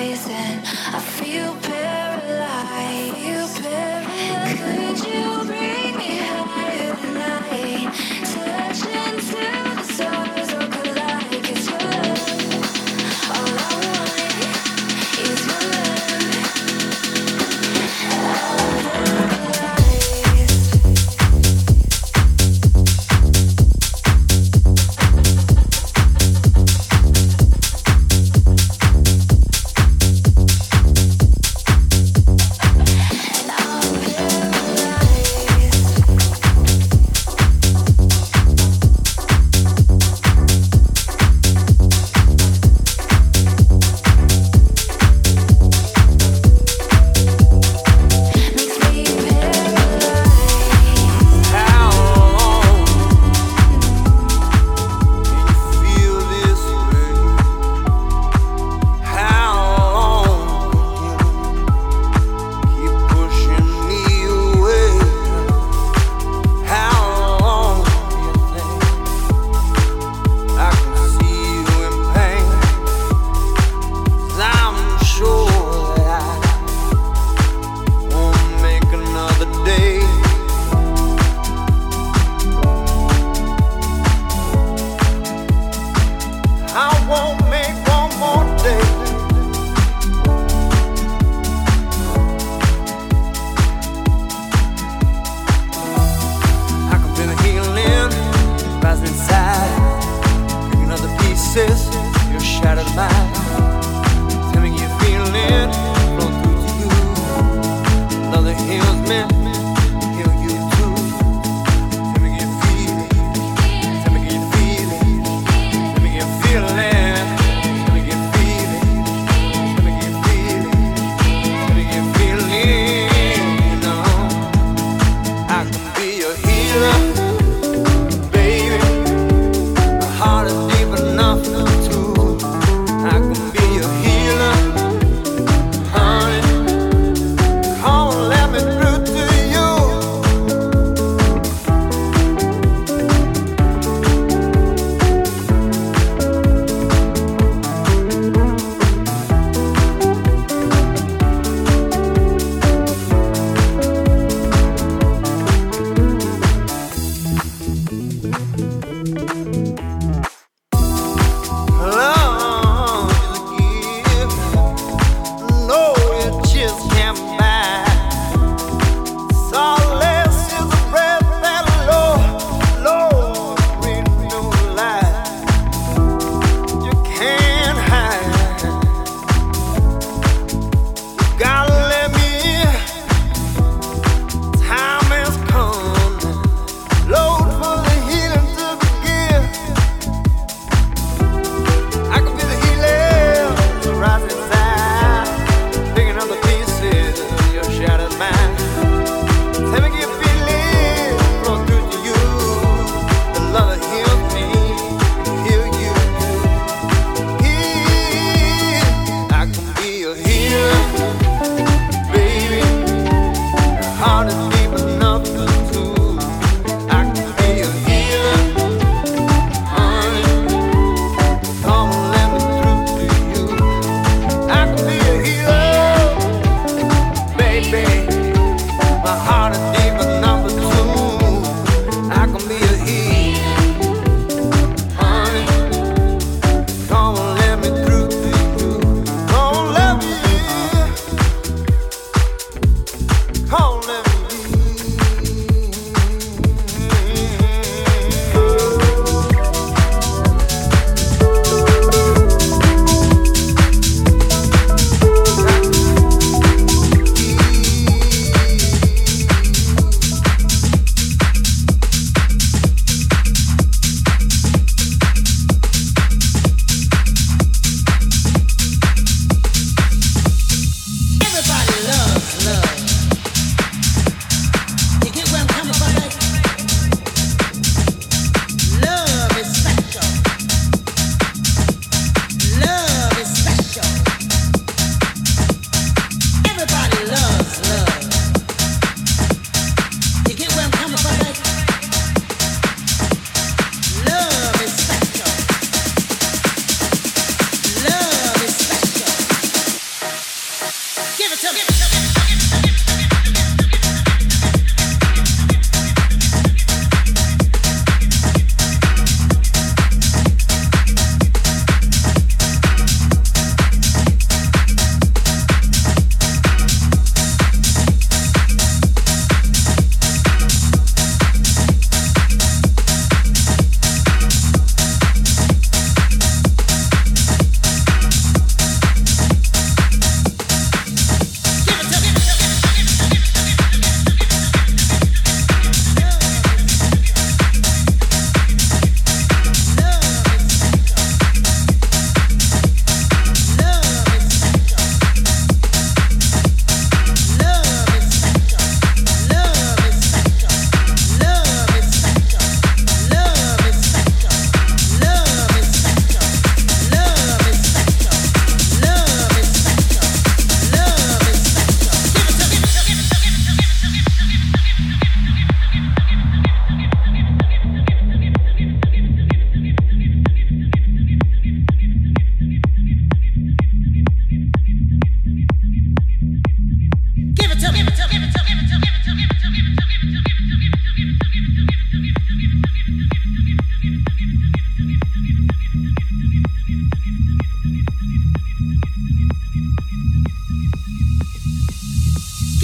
heart is deep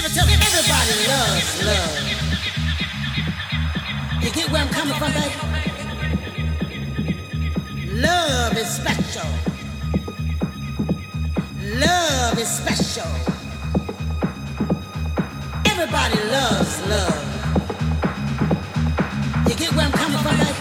Give it to me. Everybody loves love. You get where I'm coming from, baby? Love is special. Love is special. Everybody loves love. You get where I'm coming from, baby?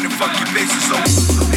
Mind and fuck your faces open.